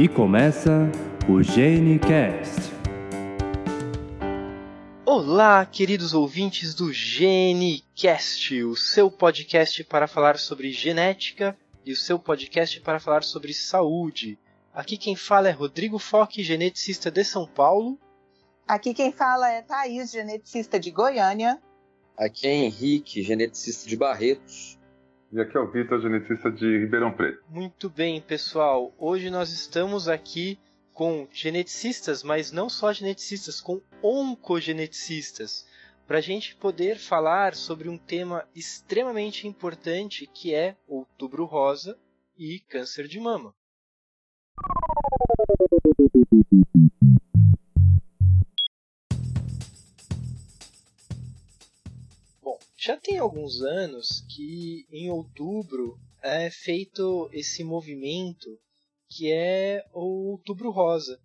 E começa o GeneCast. Olá, queridos ouvintes do GeneCast, o seu podcast para falar sobre genética e o seu podcast para falar sobre saúde. Aqui quem fala é Rodrigo Foque, geneticista de São Paulo. Aqui quem fala é Thaís, geneticista de Goiânia. Aqui é Henrique, geneticista de Barretos. E aqui é o Vitor, geneticista de Ribeirão Preto. Muito bem, pessoal. Hoje nós estamos aqui com geneticistas, mas não só geneticistas, com oncogeneticistas, para a gente poder falar sobre um tema extremamente importante que é Outubro Rosa e câncer de mama. Já tem alguns anos que em outubro é feito esse movimento que é o Outubro Rosa,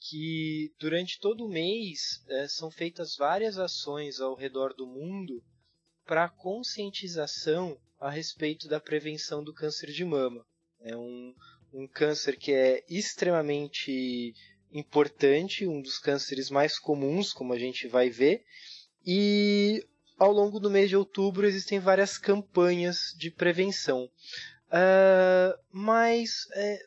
que durante todo o mês é, são feitas várias ações ao redor do mundo para conscientização a respeito da prevenção do câncer de mama. É um, um câncer que é extremamente importante, um dos cânceres mais comuns, como a gente vai ver, e ao longo do mês de outubro existem várias campanhas de prevenção. Uh, mas é,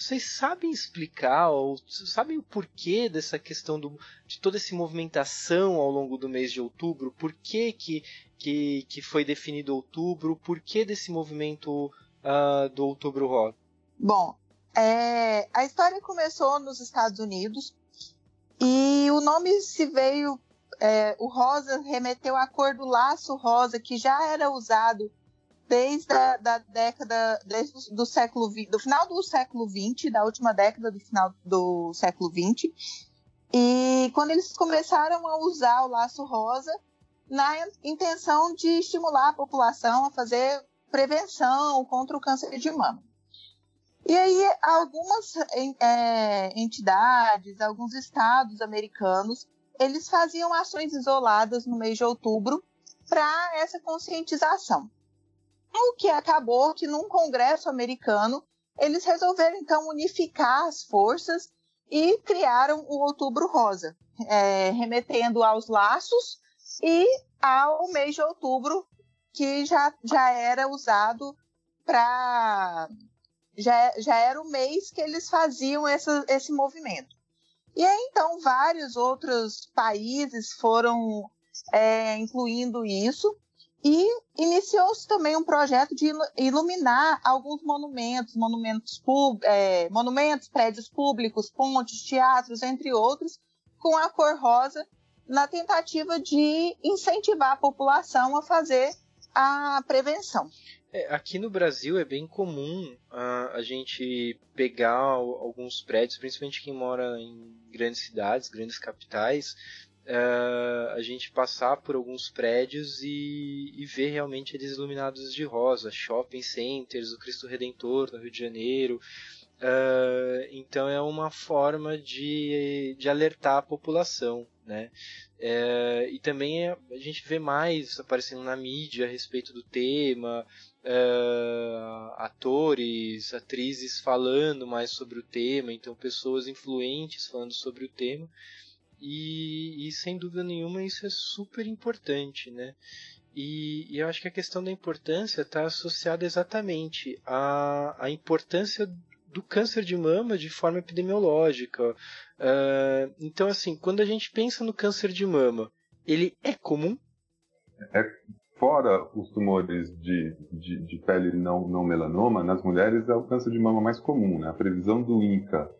vocês sabem explicar ou sabem o porquê dessa questão do, de toda essa movimentação ao longo do mês de outubro? Por que, que, que, que foi definido outubro? Por que desse movimento uh, do Outubro Rosa? Bom, é, a história começou nos Estados Unidos e o nome se veio é, o rosa remeteu à cor do laço rosa, que já era usado desde a da década, desde do século do final do século XX, da última década do final do século XX. E quando eles começaram a usar o laço rosa, na intenção de estimular a população a fazer prevenção contra o câncer de mama. E aí, algumas é, entidades, alguns estados americanos eles faziam ações isoladas no mês de outubro para essa conscientização. O que acabou que num congresso americano eles resolveram então unificar as forças e criaram o Outubro Rosa, é, remetendo aos laços e ao mês de outubro que já, já era usado para já, já era o mês que eles faziam essa, esse movimento. E aí, então, vários outros países foram é, incluindo isso. E iniciou-se também um projeto de iluminar alguns monumentos, monumentos, é, monumentos, prédios públicos, pontes, teatros, entre outros, com a cor rosa, na tentativa de incentivar a população a fazer a prevenção. É, aqui no Brasil é bem comum uh, a gente pegar alguns prédios, principalmente quem mora em grandes cidades, grandes capitais, uh, a gente passar por alguns prédios e, e, ver realmente eles iluminados de rosa, shopping centers, o Cristo Redentor no Rio de Janeiro. Uh, então é uma forma de, de alertar a população, né? É, e também a gente vê mais aparecendo na mídia a respeito do tema, uh, atores, atrizes falando mais sobre o tema, então pessoas influentes falando sobre o tema. E, e sem dúvida nenhuma isso é super importante, né? E, e eu acho que a questão da importância está associada exatamente à, à importância do câncer de mama de forma epidemiológica. Uh, então, assim, quando a gente pensa no câncer de mama, ele é comum? É, fora os tumores de, de, de, pele não, não melanoma, nas mulheres é o câncer de mama mais comum. Né? A previsão do INCA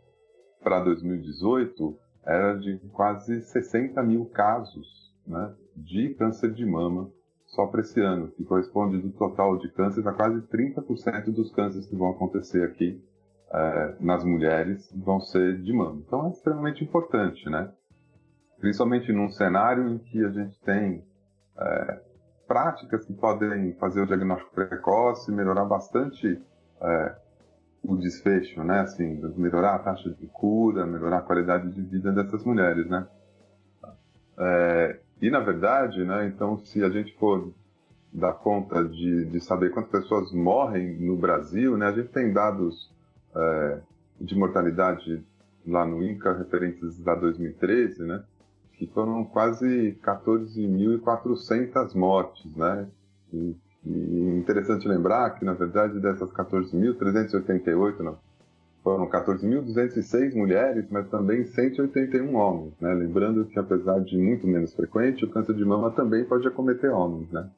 para 2018 era de quase 60 mil casos né, de câncer de mama só para esse ano, que corresponde do total de cânceres a quase 30% dos cânceres que vão acontecer aqui é, nas mulheres vão ser de mama. Então é extremamente importante, né? Principalmente num cenário em que a gente tem é, práticas que podem fazer o diagnóstico precoce, melhorar bastante é, o desfecho, né? Assim, melhorar a taxa de cura, melhorar a qualidade de vida dessas mulheres, né? É, e na verdade, né? Então, se a gente for dar conta de, de saber quantas pessoas morrem no Brasil, né? A gente tem dados é, de mortalidade lá no INCA, referentes a 2013, né? Que foram quase 14.400 mortes, né? E, e interessante lembrar que, na verdade, dessas 14.388, foram 14.206 mulheres, mas também 181 homens, né? Lembrando que, apesar de muito menos frequente, o câncer de mama também pode acometer homens, né?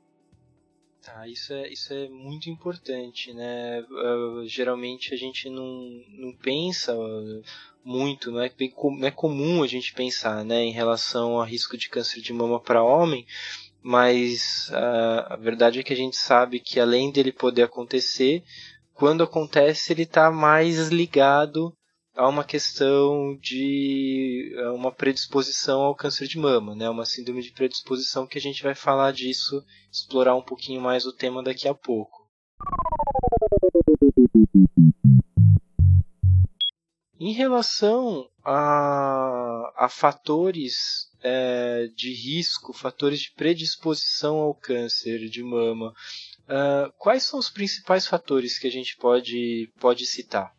Tá, isso é, isso é muito importante, né? Uh, geralmente a gente não, não pensa muito, não é, não é comum a gente pensar né, em relação ao risco de câncer de mama para homem, mas uh, a verdade é que a gente sabe que além dele poder acontecer, quando acontece ele está mais ligado a uma questão de uma predisposição ao câncer de mama, né? Uma síndrome de predisposição que a gente vai falar disso, explorar um pouquinho mais o tema daqui a pouco. Em relação a, a fatores é, de risco, fatores de predisposição ao câncer de mama, uh, quais são os principais fatores que a gente pode, pode citar?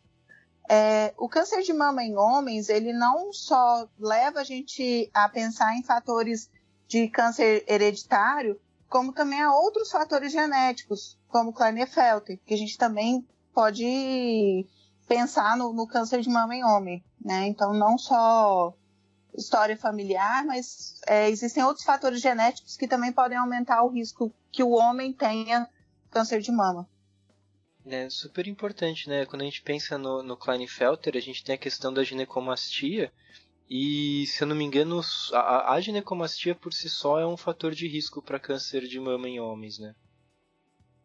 É, o câncer de mama em homens, ele não só leva a gente a pensar em fatores de câncer hereditário, como também há outros fatores genéticos, como Klinefelter, que a gente também pode pensar no, no, câncer de mama em homem, né? Então, não só história familiar, mas é, existem outros fatores genéticos que também podem aumentar o risco que o homem tenha câncer de mama. É super importante, né? Quando a gente pensa no, no Klinefelter, a gente tem a questão da ginecomastia. E, se eu não me engano, a, a ginecomastia por si só é um fator de risco para câncer de mama em homens, né?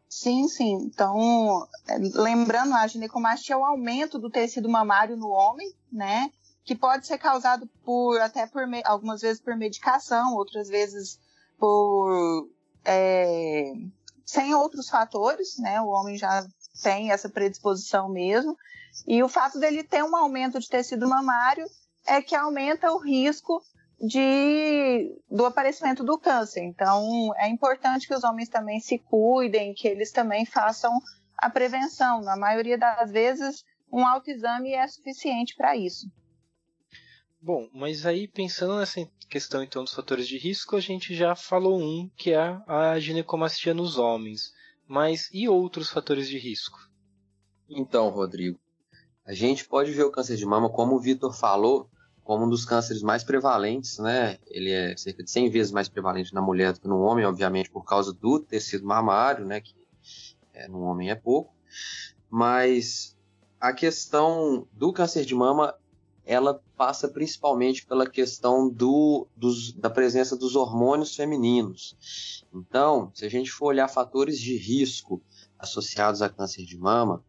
Sim, sim. Então, é, lembrando, a ginecomastia é o aumento do tecido mamário no homem, né? Que pode ser causado por até por algumas vezes por medicação, outras vezes por é, sem outros fatores, né? O homem já tem essa predisposição mesmo. E o fato dele ter um aumento de tecido mamário é que aumenta o risco de, do aparecimento do câncer. Então, é importante que os homens também se cuidem, que eles também façam a prevenção. Na maioria das vezes, um autoexame é suficiente para isso. Bom, mas aí pensando nessa questão então dos fatores de risco, a gente já falou um que é a ginecomastia nos homens. Mas e outros fatores de risco? Então, Rodrigo, a gente pode ver o câncer de mama, como o Vitor falou, como um dos cânceres mais prevalentes, né? Ele é cerca de 100 vezes mais prevalente na mulher do que no homem, obviamente por causa do tecido mamário, né? Que é, no homem é pouco. Mas a questão do câncer de mama ela passa principalmente pela questão do, dos, da presença dos hormônios femininos. Então, se a gente for olhar fatores de risco associados a câncer de mama,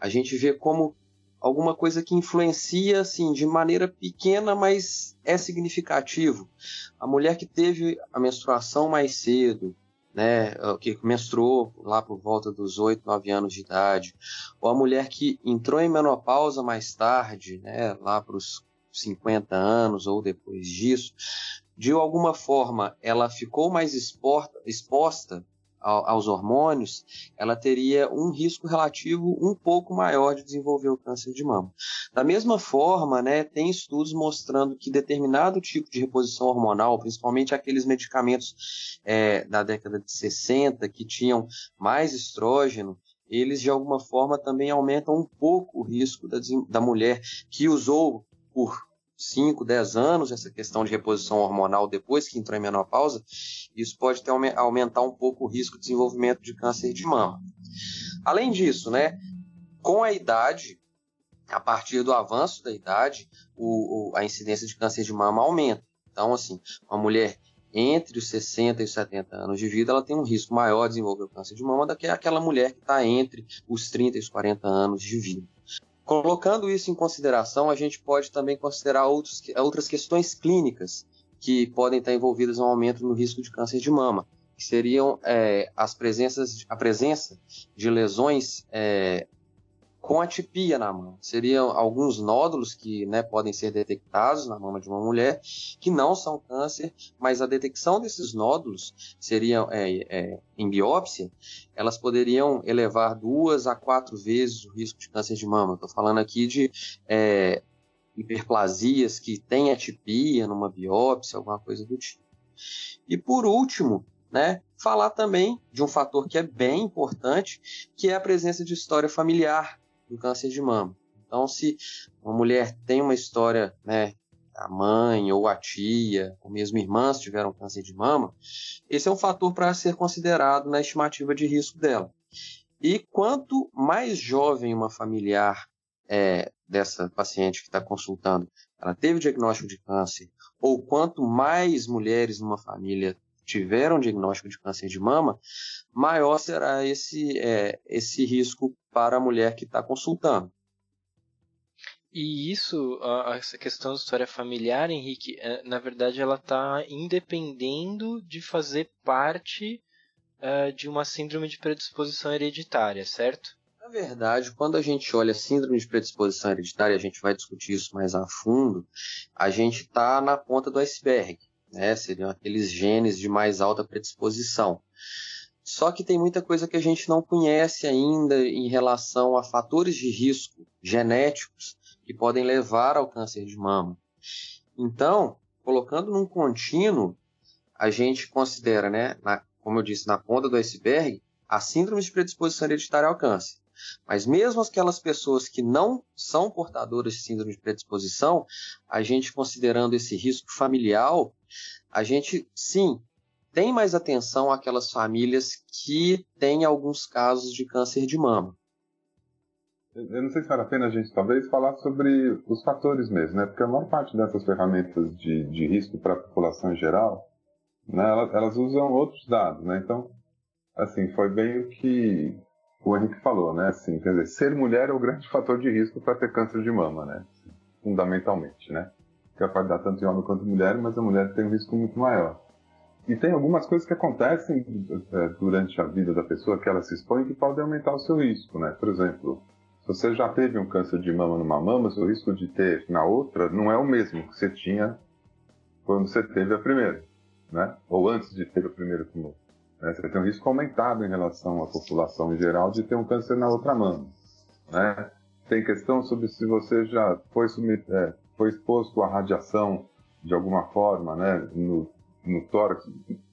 a gente vê como alguma coisa que influencia assim de maneira pequena, mas é significativo. A mulher que teve a menstruação mais cedo, né, que menstruou lá por volta dos 8, 9 anos de idade, ou a mulher que entrou em menopausa mais tarde, né, lá para os 50 anos ou depois disso, de alguma forma ela ficou mais exposta, exposta aos hormônios, ela teria um risco relativo um pouco maior de desenvolver o câncer de mama. Da mesma forma, né, tem estudos mostrando que determinado tipo de reposição hormonal, principalmente aqueles medicamentos é, da década de 60 que tinham mais estrógeno, eles de alguma forma também aumentam um pouco o risco da, da mulher que usou por 5, 10 anos, essa questão de reposição hormonal depois que entrou em menopausa, isso pode ter, aumentar um pouco o risco de desenvolvimento de câncer de mama. Além disso, né, com a idade, a partir do avanço da idade, o, o, a incidência de câncer de mama aumenta. Então, assim, uma mulher entre os 60 e os 70 anos de vida, ela tem um risco maior de desenvolver o câncer de mama do que aquela mulher que está entre os 30 e os 40 anos de vida. Colocando isso em consideração, a gente pode também considerar outros, outras questões clínicas que podem estar envolvidas no aumento no risco de câncer de mama, que seriam é, as presenças, a presença de lesões é, com atipia na mama. Seriam alguns nódulos que né, podem ser detectados na mama de uma mulher, que não são câncer, mas a detecção desses nódulos seriam é, é, em biópsia, elas poderiam elevar duas a quatro vezes o risco de câncer de mama. Estou falando aqui de é, hiperplasias que têm atipia numa biópsia, alguma coisa do tipo. E por último, né, falar também de um fator que é bem importante, que é a presença de história familiar do câncer de mama. Então, se uma mulher tem uma história, né, a mãe ou a tia, ou mesmo irmãs tiveram câncer de mama, esse é um fator para ser considerado na estimativa de risco dela. E quanto mais jovem uma familiar é, dessa paciente que está consultando, ela teve diagnóstico de câncer, ou quanto mais mulheres numa família tiveram diagnóstico de câncer de mama, maior será esse, é, esse risco para a mulher que está consultando. E isso, essa questão da história familiar, Henrique, é, na verdade ela está independendo de fazer parte uh, de uma síndrome de predisposição hereditária, certo? Na verdade, quando a gente olha síndrome de predisposição hereditária, a gente vai discutir isso mais a fundo, a gente está na ponta do iceberg né? Seriam aqueles genes de mais alta predisposição. Só que tem muita coisa que a gente não conhece ainda em relação a fatores de risco genéticos que podem levar ao câncer de mama. Então, colocando num contínuo, a gente considera, né, na, como eu disse, na ponta do iceberg, a síndrome de predisposição hereditária ao câncer. Mas mesmo aquelas pessoas que não são portadoras de síndrome de predisposição, a gente considerando esse risco familiar, a gente sim tem mais atenção àquelas famílias que têm alguns casos de câncer de mama. Eu não sei se vale a pena a gente talvez falar sobre os fatores mesmo, né? Porque a maior parte dessas ferramentas de, de risco para a população em geral, né, elas, elas, usam outros dados, né? Então, assim, foi bem o que o Henrique falou, né? Assim, quer dizer, ser mulher é o grande fator de risco para ter câncer de mama, né? Fundamentalmente, né? Que pode dar tanto em homem quanto em mulher, mas a mulher tem um risco muito maior. E tem algumas coisas que acontecem é, durante a vida da pessoa que ela se expõe que podem aumentar o seu risco, né? Por exemplo, se você já teve um câncer de mama numa mama, seu risco de ter na outra não é o mesmo que você tinha quando você teve a primeira, né? Ou antes de ter o primeiro tumor. Né? Você tem um risco aumentado em relação à população em geral de ter um câncer na outra mama. Né? Tem questão sobre se você já foi, é, foi exposto à radiação de alguma forma né, no, no tórax,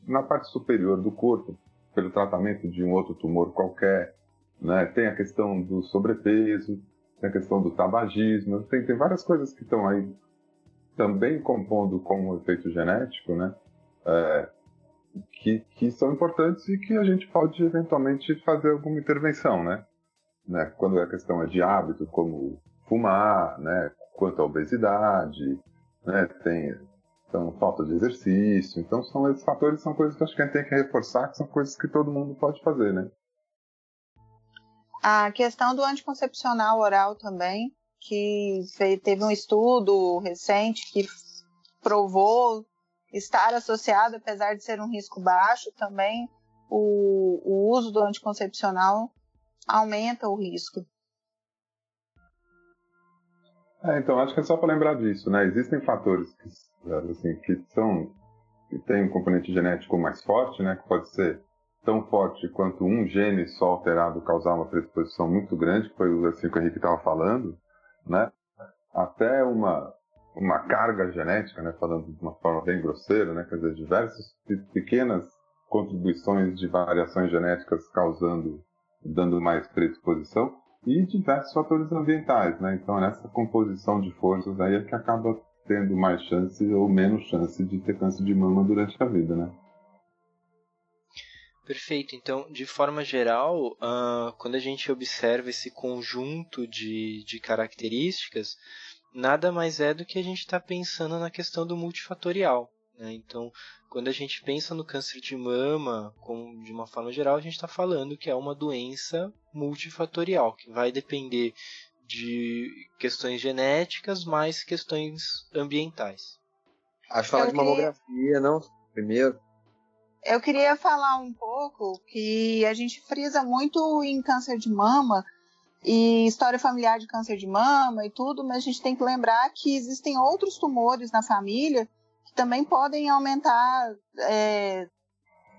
na parte superior do corpo, pelo tratamento de um outro tumor qualquer. Né? Tem a questão do sobrepeso, tem a questão do tabagismo, tem, tem várias coisas que estão aí também compondo com o efeito genético, né? É, que, que são importantes e que a gente pode eventualmente fazer alguma intervenção, né? né? Quando a questão é de hábito, como fumar, né? Quanto à obesidade, né? Tem então, falta de exercício. Então, são esses fatores são coisas que acho que a gente tem que reforçar, que são coisas que todo mundo pode fazer, né? A questão do anticoncepcional oral também, que teve um estudo recente que provou estar associado, apesar de ser um risco baixo, também o, o uso do anticoncepcional aumenta o risco. É, então, acho que é só para lembrar disso, né? Existem fatores que, assim, que são que tem um componente genético mais forte, né? Que pode ser tão forte quanto um gene só alterado causar uma predisposição muito grande, que foi assim que o Henrique estava falando, né? Até uma uma carga genética, né, falando de uma forma bem grosseira, né, quer dizer, diversas pequenas contribuições de variações genéticas causando, dando mais predisposição, e diversos fatores ambientais, né? Então, nessa composição de forças aí é que acaba tendo mais chance ou menos chance de ter câncer de mama durante a vida, né? Perfeito. Então, de forma geral, uh, quando a gente observa esse conjunto de, de características, nada mais é do que a gente está pensando na questão do multifatorial. Né? Então, quando a gente pensa no câncer de mama, com, de uma forma geral, a gente está falando que é uma doença multifatorial, que vai depender de questões genéticas mais questões ambientais. Acho falar de mamografia, não? Primeiro. Eu queria falar um pouco que a gente frisa muito em câncer de mama e história familiar de câncer de mama e tudo, mas a gente tem que lembrar que existem outros tumores na família que também podem aumentar, é,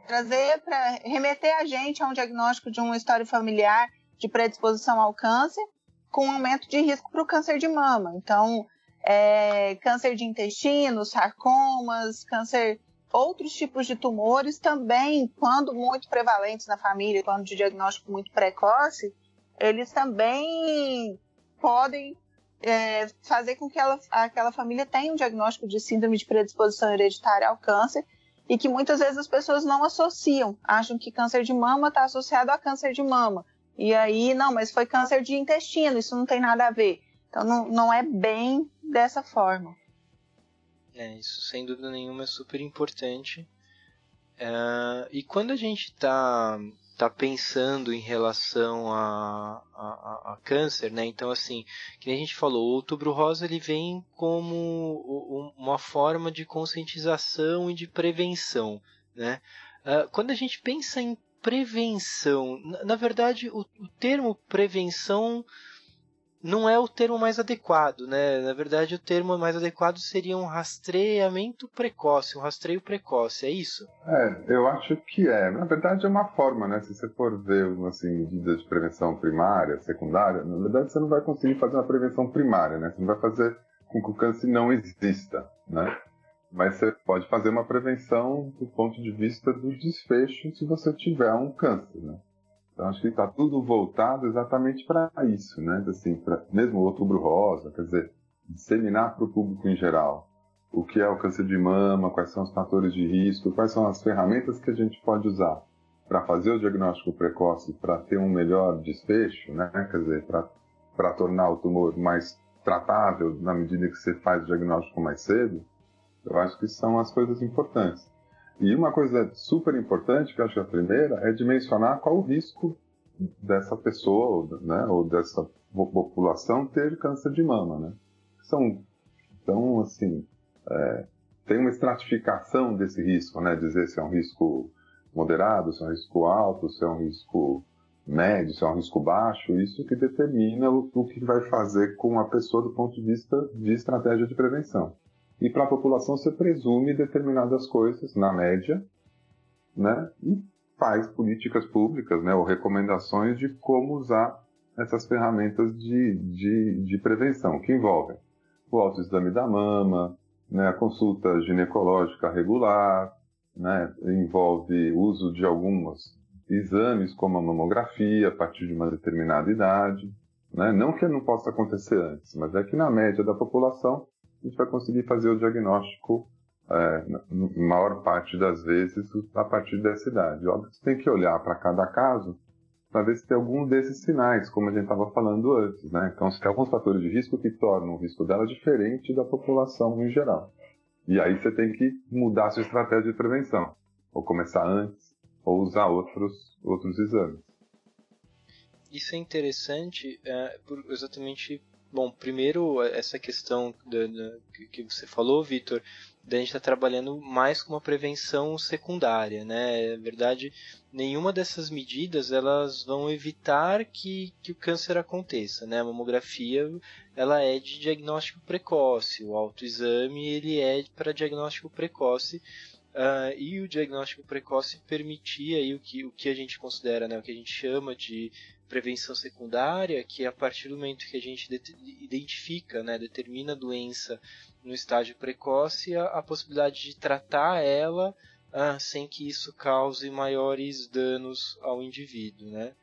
trazer para remeter a gente a um diagnóstico de uma história familiar de predisposição ao câncer, com aumento de risco para o câncer de mama. Então, é, câncer de intestino, sarcomas, câncer, outros tipos de tumores também, quando muito prevalentes na família, quando de diagnóstico muito precoce, eles também podem é, fazer com que ela, aquela família tenha um diagnóstico de síndrome de predisposição hereditária ao câncer e que muitas vezes as pessoas não associam, acham que câncer de mama está associado a câncer de mama. E aí, não, mas foi câncer de intestino, isso não tem nada a ver. Então não, não é bem dessa forma. É, isso sem dúvida nenhuma é super importante. Uh, e quando a gente está tá pensando em relação a, a, a, câncer, né? Então, assim, que a gente falou, o outubro rosa ele vem como uma forma de conscientização e de prevenção, né? Uh, quando a gente pensa em prevenção, na, na verdade, o, o termo prevenção não é o termo mais adequado, né? Na verdade, o termo mais adequado seria um rastreamento precoce, um rastreio precoce, é isso? É, eu acho que é. Na verdade, é uma forma, né? Se você for ver assim, medidas de prevenção primária, secundária, na verdade você não vai conseguir fazer uma prevenção primária, né? Você não vai fazer com que o câncer não exista, né? Mas você pode fazer uma prevenção do ponto de vista do desfecho se você tiver um câncer, né? Então acho que está tudo voltado exatamente para isso, né? Assim, pra, mesmo o Outubro Rosa, quer dizer, disseminar para o público em geral o que é o câncer de mama, quais são os fatores de risco, quais são as ferramentas que a gente pode usar para fazer o diagnóstico precoce, para ter um melhor desfecho, né? Quer dizer, para tornar o tumor mais tratável na medida que você faz o diagnóstico mais cedo, eu acho que são as coisas importantes. E uma coisa super importante, que eu acho que é a primeira, é dimensionar qual o risco dessa pessoa, né, ou dessa população ter câncer de mama, né? São, então, assim, é, tem uma estratificação desse risco, né? Dizer se é um risco moderado, se é um risco alto, se é um risco médio, se é um risco baixo, isso que determina o, o que vai fazer com a pessoa do ponto de vista de estratégia de prevenção. E para a população você presume determinadas coisas, na média, né? E faz políticas públicas, né? Ou recomendações de como usar essas ferramentas de, de, de prevenção, que envolvem o autoexame da mama, né? a consulta ginecológica regular, né? envolve uso de alguns exames, como a mamografia, a partir de uma determinada idade. Né? Não que não possa acontecer antes, mas é que na média da população a gente vai conseguir fazer o diagnóstico, é, na maior parte das vezes, a partir dessa idade. Óbvio que você tem que olhar para cada caso para ver se tem algum desses sinais, como a gente estava falando antes. Né? Então, se tem alguns fatores de risco que tornam o risco dela diferente da população em geral. E aí você tem que mudar a sua estratégia de prevenção. Ou começar antes, ou usar outros, outros exames. Isso é interessante é, por exatamente Bom, primeiro, essa questão da, da, que você falou, Vitor, da gente estar tá trabalhando mais com uma prevenção secundária, né? Na verdade, nenhuma dessas medidas elas vão evitar que, que o câncer aconteça, né? A mamografia ela é de diagnóstico precoce, o autoexame ele é para diagnóstico precoce Uh, e o diagnóstico precoce permitia aí o que, o que a gente considera, né, o que a gente chama de prevenção secundária, que é a partir do momento que a gente identifica, né, determina a doença no estágio precoce, a, a possibilidade de tratar ela uh, sem que isso cause maiores danos ao indivíduo, né?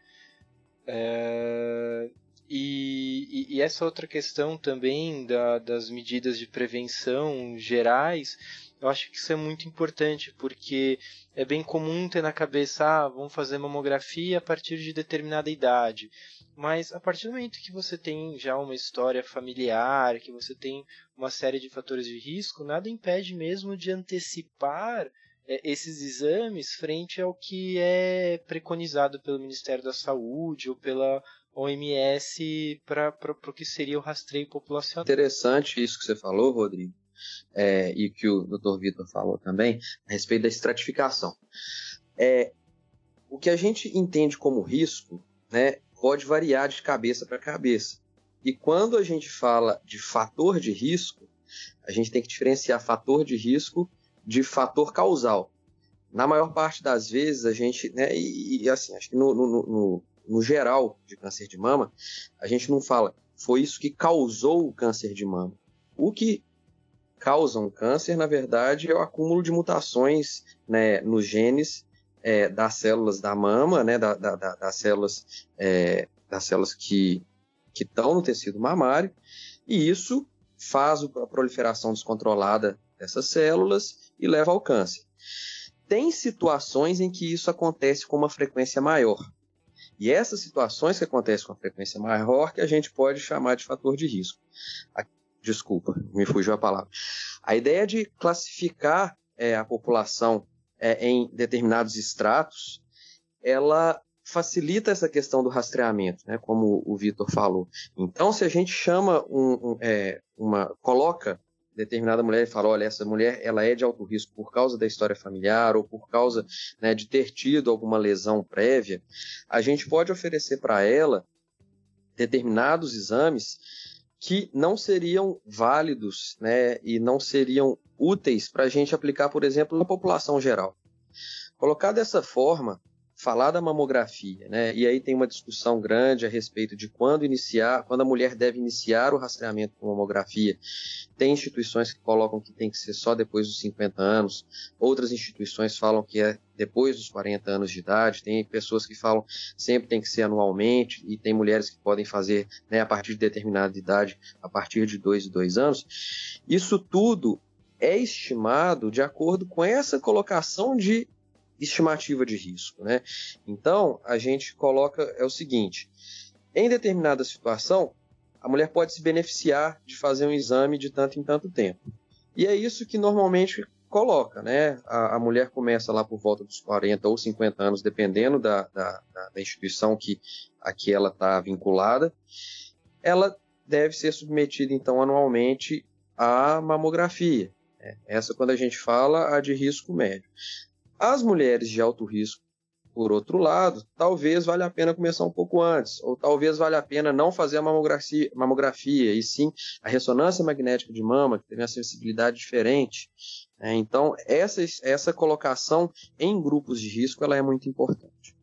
É, e, e, essa outra questão também da, das medidas de prevenção gerais eu acho que isso é muito importante, porque é bem comum ter na cabeça, ah, vamos fazer mamografia a partir de determinada idade. Mas a partir do momento que você tem já uma história familiar, que você tem uma série de fatores de risco, nada impede mesmo de antecipar é, esses exames frente ao que é preconizado pelo Ministério da Saúde ou pela OMS para o que seria o rastreio populacional. Interessante isso que você falou, Rodrigo é, e que o Dr. Vitor falou também, a respeito da estratificação. É, o que a gente entende como risco, né, pode variar de cabeça para cabeça. E quando a gente fala de fator de risco, a gente tem que diferenciar fator de risco de fator causal. Na maior parte das vezes, a gente, né, e, e assim, acho que no, no, no, no geral de câncer de mama, a gente não fala foi isso que causou o câncer de mama. O que causa um câncer, na verdade, é o acúmulo de mutações né, nos genes é, das células da mama, né, da, da, da, das células, é, das células que estão no tecido mamário, e isso faz a proliferação descontrolada dessas células e leva ao câncer. Tem situações em que isso acontece com uma frequência maior. E essas situações que acontecem com a frequência maior que a gente pode chamar de fator de risco. Desculpa, me fugiu a palavra. A ideia de classificar é, a população é, em determinados estratos, ela facilita essa questão do rastreamento, né, como o Vitor falou. Então, se a gente chama um, um, é, uma, coloca determinada mulher e fala, olha, essa mulher ela é de alto risco por causa da história familiar ou por causa né, de ter tido alguma lesão prévia, a gente pode oferecer para ela determinados exames que não seriam válidos né, e não seriam úteis para a gente aplicar, por exemplo, na população geral. Colocar dessa forma, falar da mamografia, né? E aí tem uma discussão grande a respeito de quando iniciar, quando a mulher deve iniciar o rastreamento com mamografia. Tem instituições que colocam que tem que ser só depois dos 50 anos, outras instituições falam que é depois dos 40 anos de idade, tem pessoas que falam sempre tem que ser anualmente, e tem mulheres que podem fazer né, a partir de determinada idade, a partir de 2 e 2 anos. Isso tudo é estimado de acordo com essa colocação de estimativa de risco. Né? Então, a gente coloca é o seguinte: em determinada situação, a mulher pode se beneficiar de fazer um exame de tanto em tanto tempo. E é isso que normalmente coloca, né? A, a mulher começa lá por volta dos 40 ou 50 anos, dependendo da, da, da instituição que a que ela está vinculada. Ela deve ser submetida, então, anualmente à mamografia. Né? Essa, quando a gente fala, a de risco médio. As mulheres de alto risco, por outro lado, talvez valha a pena começar um pouco antes, ou talvez valha a pena não fazer a mamografia, mamografia e sim a ressonância magnética de mama, que tem uma sensibilidade diferente. É, então, essa, essa colocação em grupos de risco ela é muito importante.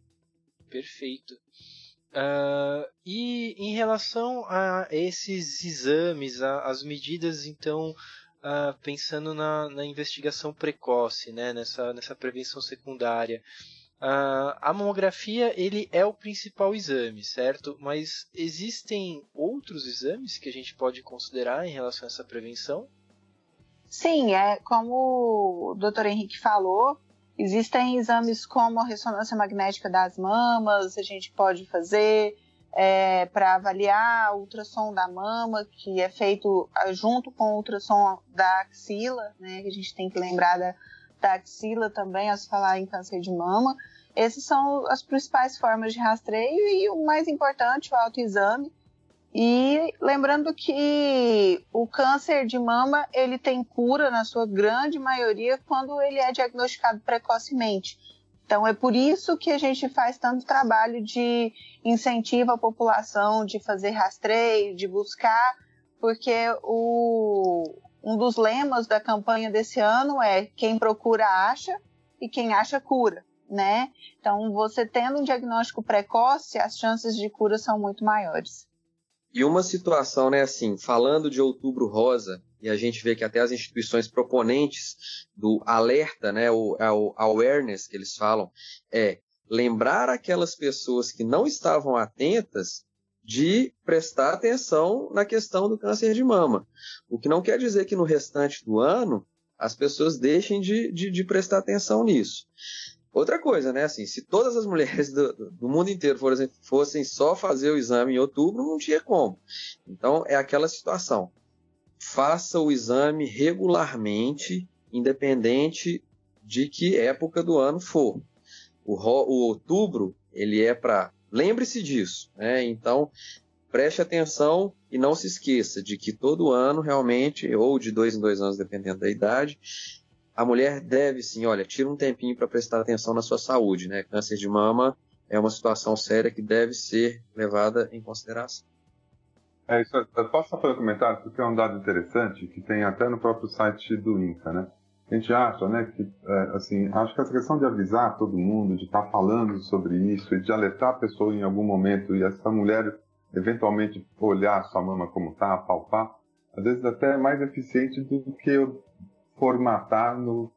Perfeito. Uh, e em relação a esses exames, a, as medidas então uh, pensando na, na, investigação precoce, né, nessa, nessa prevenção secundária. Uh, a mamografia ele é o principal exame, certo? Mas existem outros exames que a gente pode considerar em relação a essa prevenção? Sim, é como o Dr. Henrique falou, existem exames como a ressonância magnética das mamas, a gente pode fazer, é, para avaliar o ultrassom da mama, que é feito ah, junto com o ultrassom da axila, né, que a gente tem que lembrar da, da axila também, ao se falar em câncer de mama. Essas são as principais formas de rastreio e o mais importante, o autoexame. E lembrando que o câncer de mama ele tem cura na sua grande maioria quando ele é diagnosticado precocemente. Então é por isso que a gente faz tanto trabalho de incentivo à população de fazer rastreio, de buscar, porque o, um dos lemas da campanha desse ano é quem procura acha e quem acha cura, né? Então você tendo um diagnóstico precoce, as chances de cura são muito maiores. E uma situação, né, assim, falando de outubro rosa, e a gente vê que até as instituições proponentes do alerta, né, o, é o awareness que eles falam, é lembrar aquelas pessoas que não estavam atentas de prestar atenção na questão do câncer de mama. O que não quer dizer que no restante do ano as pessoas deixem de, de, de prestar atenção nisso. Outra coisa, né? Assim, se todas as mulheres do, do mundo inteiro fossem, fossem só fazer o exame em outubro, não tinha como. Então, é aquela situação faça o exame regularmente, independente de que época do ano for. O, o outubro, ele é para. Lembre-se disso, né? Então, preste atenção e não se esqueça de que todo ano, realmente, ou de dois em dois anos, dependendo da idade, a mulher deve sim, olha, tira um tempinho para prestar atenção na sua saúde, né? Câncer de mama é uma situação séria que deve ser levada em consideração. É isso. Eu posso só fazer um comentário porque é um dado interessante que tem até no próprio site do INCA, né? A gente acha, né, que é, assim, acho que essa questão de avisar todo mundo, de estar tá falando sobre isso e de alertar a pessoa em algum momento e essa mulher eventualmente olhar sua mama como tá, palpar, às vezes até é mais eficiente do que eu formatar no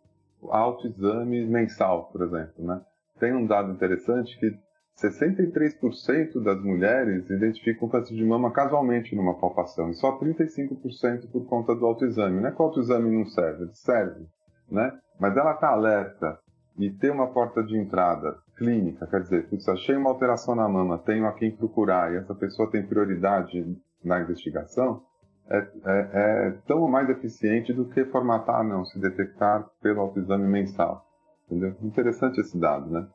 autoexame mensal, por exemplo, né? Tem um dado interessante que 63% das mulheres identificam câncer de mama casualmente numa palpação e só 35% por conta do autoexame. Não é que o autoexame não serve, ele serve, né? Mas ela está alerta e ter uma porta de entrada clínica, quer dizer, se achei uma alteração na mama, tenho a quem procurar e essa pessoa tem prioridade na investigação, é, é, é tão mais eficiente do que formatar, não, se detectar pelo autoexame mensal. Entendeu? Interessante esse dado, né?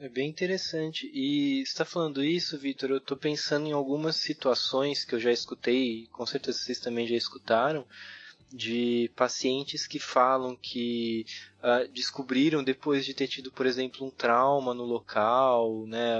É bem interessante. E está falando isso, Vitor, eu estou pensando em algumas situações que eu já escutei, com certeza vocês também já escutaram, de pacientes que falam que uh, descobriram depois de ter tido, por exemplo, um trauma no local, né,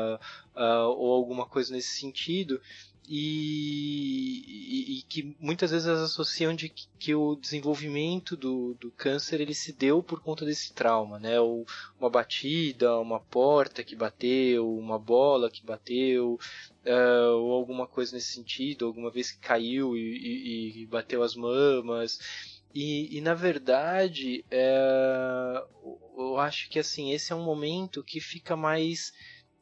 uh, ou alguma coisa nesse sentido, e, e, e, que muitas vezes elas associam de que, que, o desenvolvimento do, do câncer ele se deu por conta desse trauma, né? Ou uma batida, uma porta que bateu, uma bola que bateu, uh, ou alguma coisa nesse sentido, alguma vez que caiu e, e bateu as mamas. E, na verdade, é, eu acho que assim esse é um momento que fica mais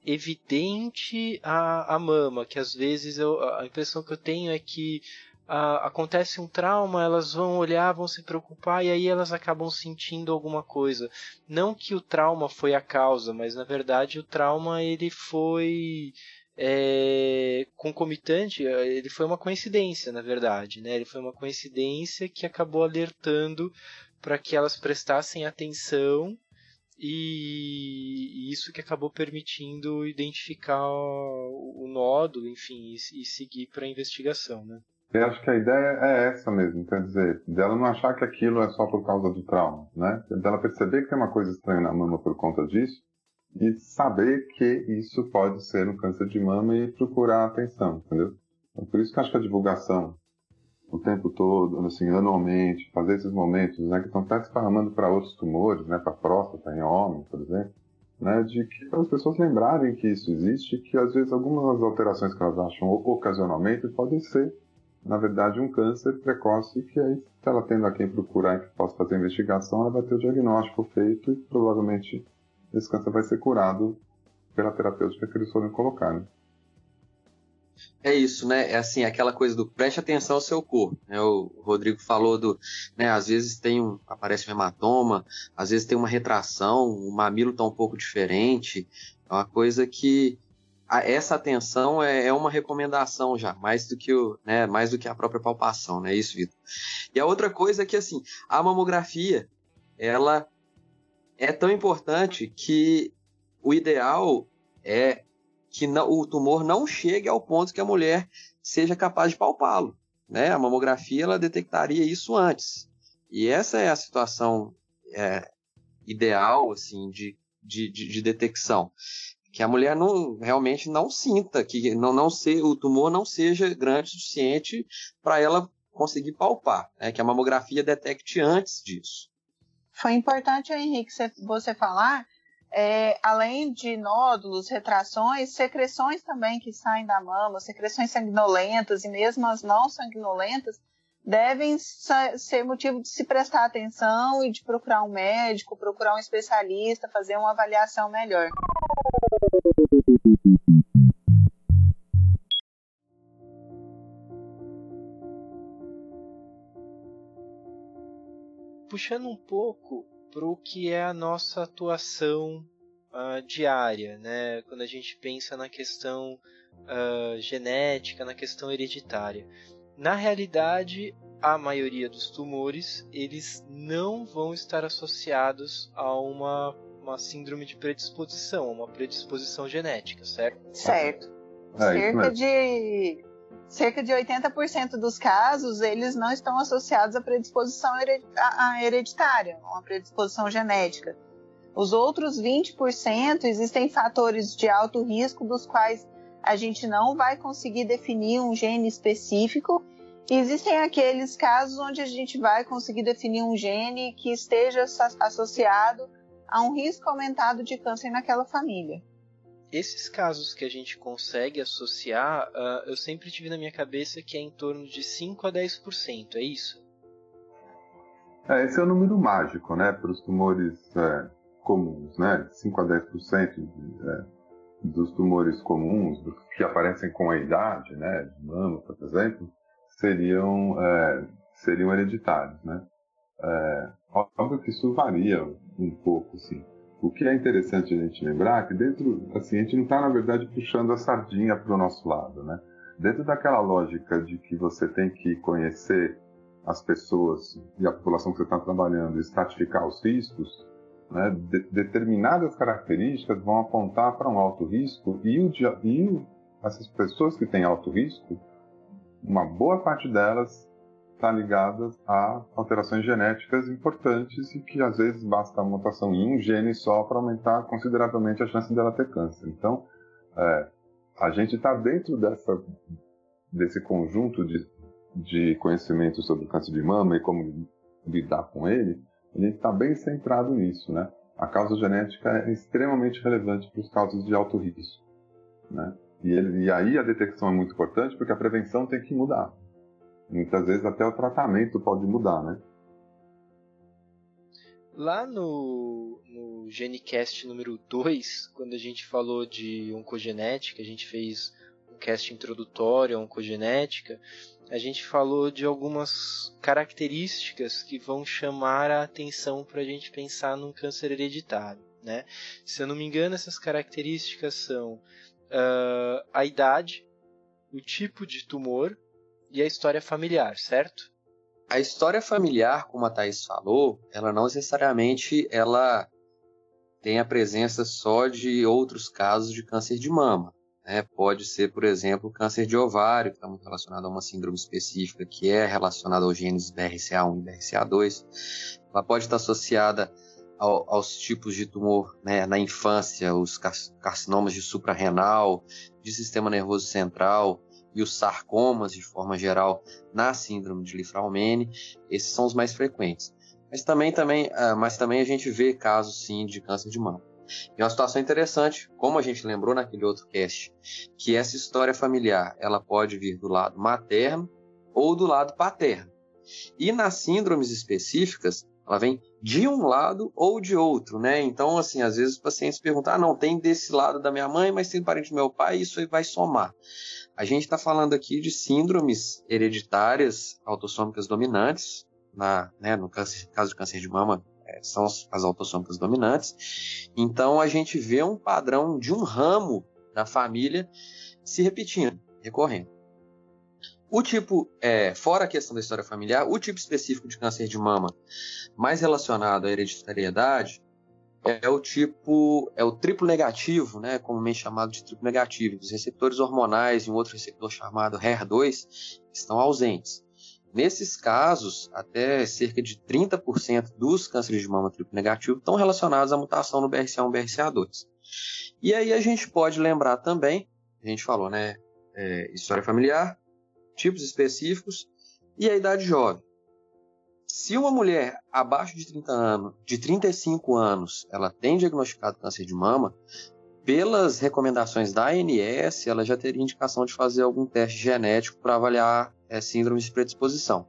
evidente a, a mama, que às vezes eu, a impressão que eu tenho é que a, acontece um trauma, elas vão olhar, vão se preocupar e aí elas acabam sentindo alguma coisa. Não que o trauma foi a causa, mas na verdade o trauma ele foi é, concomitante, ele foi uma coincidência, na verdade, né? Ele foi uma coincidência que acabou alertando para que elas prestassem atenção e isso que acabou permitindo identificar o nódulo, enfim, e, seguir para a investigação, né? Eu acho que a ideia é essa mesmo, quer dizer, dela não achar que aquilo é só por causa do trauma, né? Dela perceber que tem uma coisa estranha na mama por conta disso e saber que isso pode ser um câncer de mama e procurar atenção, entendeu? Então, por isso que eu acho que a divulgação o tempo todo, assim, anualmente, fazer esses momentos, né, que estão até esparramando para outros tumores, né, para próstata em homem, por exemplo, né, de que as pessoas lembrarem que isso existe, que às vezes algumas alterações que elas acham ocasionalmente podem ser, na verdade, um câncer precoce, que aí, se ela tendo a quem procurar que possa fazer a investigação, ela vai ter o diagnóstico feito e provavelmente esse câncer vai ser curado pela terapêutica que eles forem colocar, né? É isso, né? É assim, aquela coisa do preste atenção ao seu corpo. Né? O Rodrigo falou do, né? Às vezes tem um, aparece um hematoma, às vezes tem uma retração, o mamilo está um pouco diferente. É uma coisa que a, essa atenção é, é, uma recomendação já, mais do que o, né? Mais do que a própria palpação, né? Isso, Vitor. E a outra coisa é que assim, a mamografia, ela é tão importante que o ideal é que não, o tumor não chegue ao ponto que a mulher seja capaz de palpá-lo. Né? A mamografia ela detectaria isso antes. E essa é a situação é, ideal assim de, de, de, de, detecção. Que a mulher não realmente não sinta, que não, não ser, o tumor não seja grande o suficiente para ela conseguir palpar, né? que a mamografia detecte antes disso. Foi importante, Henrique, você falar é, além de nódulos, retrações, secreções também que saem da mama, secreções sanguinolentas e mesmo as não sanguinolentas, devem ser motivo de se prestar atenção e de procurar um médico, procurar um especialista, fazer uma avaliação melhor. Puxando um pouco para o que é a nossa atuação uh, diária, né? Quando a gente pensa na questão uh, genética, na questão hereditária. Na realidade, a maioria dos tumores eles não vão estar associados a uma, uma síndrome de predisposição, uma predisposição genética, certo? Certo. É, Cerca de cerca de 80% dos casos eles não estão associados à predisposição hereditária, uma predisposição genética. Os outros 20% existem fatores de alto risco dos quais a gente não vai conseguir definir um gene específico. Existem aqueles casos onde a gente vai conseguir definir um gene que esteja associado a um risco aumentado de câncer naquela família. Esses casos que a gente consegue associar, uh, eu sempre tive na minha cabeça que é em torno de 5 a 10%, é isso? É, esse é o número mágico, né, para os tumores é, comuns, né, 5 a 10% de, é, dos tumores comuns, que aparecem com a idade, né, de mama, por exemplo, seriam, é, seriam hereditários, né. É, óbvio que isso varia um pouco, sim. O que é interessante a gente lembrar é que dentro, assim, a gente não está na verdade puxando a sardinha para o nosso lado, né? Dentro daquela lógica de que você tem que conhecer as pessoas e a população que você está trabalhando, estratificar os riscos, né? De, determinadas características vão apontar para um alto risco e, o, e essas pessoas que têm alto risco, uma boa parte delas está ligadas a alterações genéticas importantes e que às vezes basta a mutação em um gene só para aumentar consideravelmente a chance dela ter câncer. Então, é, a gente está dentro dessa, desse conjunto de, de conhecimento sobre o câncer de mama e como lidar com ele, a gente está bem centrado nisso, né? A causa genética é extremamente relevante para os casos de alto risco, né? E, ele, e aí a detecção é muito importante porque a prevenção tem que mudar. Muitas vezes até o tratamento pode mudar, né? Lá no, no GeneCast número 2, quando a gente falou de oncogenética, a gente fez um cast introdutório à oncogenética, a gente falou de algumas características que vão chamar a atenção para a gente pensar num câncer hereditário. Né? Se eu não me engano, essas características são uh, a idade, o tipo de tumor, e a história familiar, certo? A história familiar, como a Thais falou, ela não necessariamente ela tem a presença só de outros casos de câncer de mama. Né? Pode ser, por exemplo, câncer de ovário, que está muito relacionado a uma síndrome específica que é relacionada aos genes BRCA1 e BRCA2. Ela pode estar associada ao, aos tipos de tumor né, na infância, os carcinomas de suprarrenal, de sistema nervoso central, e os sarcomas, de forma geral, na síndrome de Lifraumene, esses são os mais frequentes. Mas também, também, uh, mas também a gente vê casos, sim, de câncer de mama. E uma situação interessante, como a gente lembrou naquele outro cast, que essa história familiar, ela pode vir do lado materno ou do lado paterno. E nas síndromes específicas, ela vem de um lado ou de outro, né? Então, assim, às vezes os pacientes perguntam, ah, não, tem desse lado da minha mãe, mas tem parente do meu pai, isso aí vai somar. A gente está falando aqui de síndromes hereditárias autossômicas dominantes, na, né, no câncer, caso de câncer de mama, é, são as autossômicas dominantes. Então a gente vê um padrão de um ramo da família se repetindo, recorrendo. O tipo, é, fora a questão da história familiar, o tipo específico de câncer de mama mais relacionado à hereditariedade é o tipo, é o triplo negativo, né, comumente chamado de triplo negativo. Os receptores hormonais e um outro receptor chamado HER2 estão ausentes. Nesses casos, até cerca de 30% dos cânceres de mama triplo negativo estão relacionados à mutação no BRCA1 e BRCA2. E aí a gente pode lembrar também, a gente falou, né, é, história familiar, tipos específicos e a idade jovem. Se uma mulher abaixo de 30 anos, de 35 anos, ela tem diagnosticado câncer de mama, pelas recomendações da ANS, ela já teria indicação de fazer algum teste genético para avaliar é, síndrome de predisposição.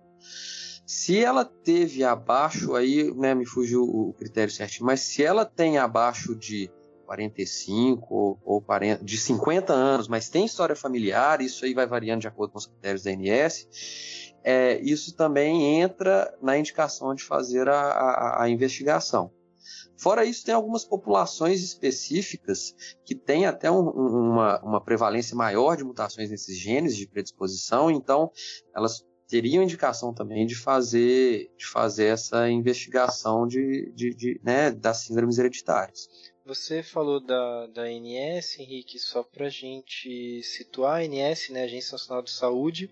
Se ela teve abaixo, aí né, me fugiu o critério certinho, mas se ela tem abaixo de 45 ou, ou 40, de 50 anos, mas tem história familiar, isso aí vai variando de acordo com os critérios da ANS, é, isso também entra na indicação de fazer a, a, a investigação. Fora isso, tem algumas populações específicas que têm até um, uma, uma, prevalência maior de mutações nesses genes de predisposição, então elas teriam indicação também de fazer, de fazer essa investigação de, de, de né, das síndromes hereditárias. Você falou da, da ANS, Henrique, só para a gente situar, a ANS, né, Agência Nacional de Saúde,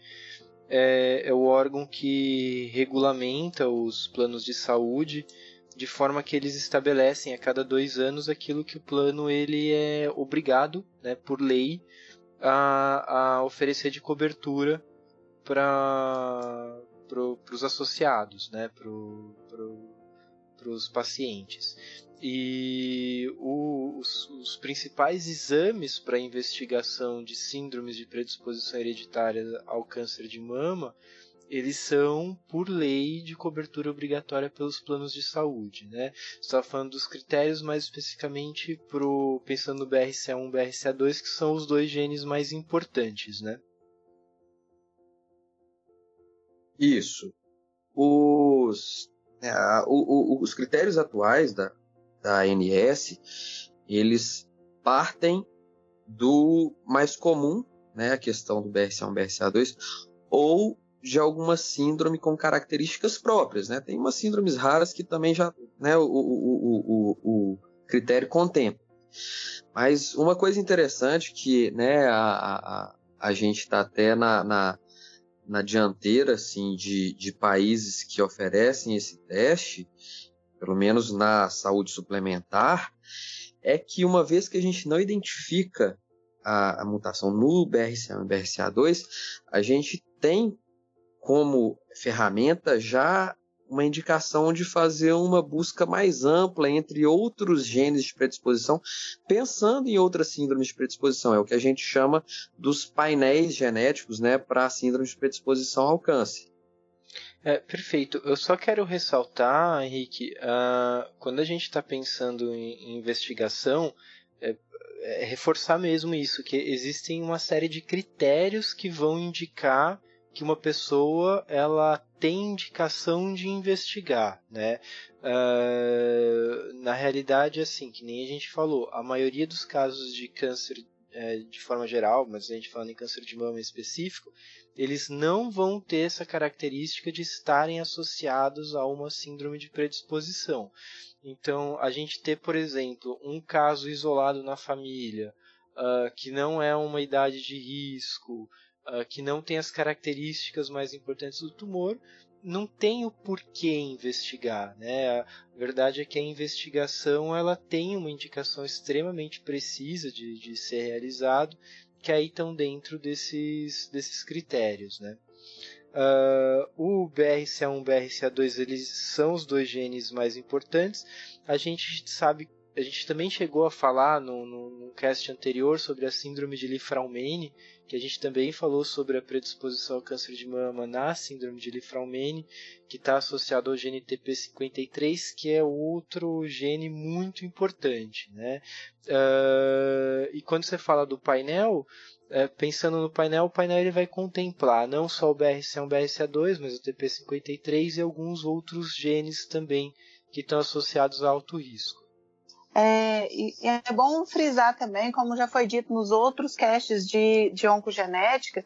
é, é o órgão que regulamenta os planos de saúde de forma que eles estabelecem a cada dois anos aquilo que o plano ele é obrigado, né, por lei, a, a oferecer de cobertura para pro, os associados, né, para pro, os pacientes. E o, os, os, principais exames para investigação de síndromes de predisposição hereditária ao câncer de mama eles são, por lei, de cobertura obrigatória pelos planos de saúde. Né? Estou falando dos critérios mais especificamente pro, pensando no BRCA1 e BRCA2, que são os dois genes mais importantes. Né? Isso. Os, é, o, o, os critérios atuais da, da ANS, eles partem do mais comum, né, a questão do BRCA1 e BRCA2, ou de alguma síndrome com características próprias, né? Tem umas síndromes raras que também já, né, o, o, o, o critério contempla. Mas uma coisa interessante que, né, a, a, a gente está até na, na, na, dianteira, assim, de, de países que oferecem esse teste, pelo menos na saúde suplementar, é que uma vez que a gente não identifica a, a mutação no BRCA1 e BRCA2, a gente tem como ferramenta já uma indicação de fazer uma busca mais ampla entre outros genes de predisposição, pensando em outras síndromes de predisposição. É o que a gente chama dos painéis genéticos né, para síndrome de predisposição ao câncer. É, perfeito. Eu só quero ressaltar, Henrique, uh, quando a gente está pensando em, investigação, é, é reforçar mesmo isso, que existem uma série de critérios que vão indicar que uma pessoa ela tem indicação de investigar, né? Uh, na realidade, assim, que nem a gente falou, a maioria dos casos de câncer é, de forma geral, mas a gente falando em câncer de mama em específico, eles não vão ter essa característica de estarem associados a uma síndrome de predisposição. Então, a gente ter, por exemplo, um caso isolado na família, uh, que não é uma idade de risco, uh, que não tem as características mais importantes do tumor, não tem o porquê investigar, né? A verdade é que a investigação ela tem uma indicação extremamente precisa de, de ser realizado, que aí estão dentro desses, desses critérios, né? Uh, o BRCA1 e BRCA2 eles são os dois genes mais importantes. A gente sabe, a gente também chegou a falar no, no, no cast anterior sobre a síndrome de Li-Fraumeni, que a gente também falou sobre a predisposição ao câncer de mama na síndrome de Li-Fraumeni, que está associado ao gene TP53, que é outro gene muito importante. Né? Uh, e quando você fala do painel, uh, pensando no painel, o painel ele vai contemplar não só o BRCA1 e BRCA2, mas o TP53 e alguns outros genes também que estão associados a alto risco. É, e é bom frisar também, como já foi dito nos outros casts de, de oncogenética,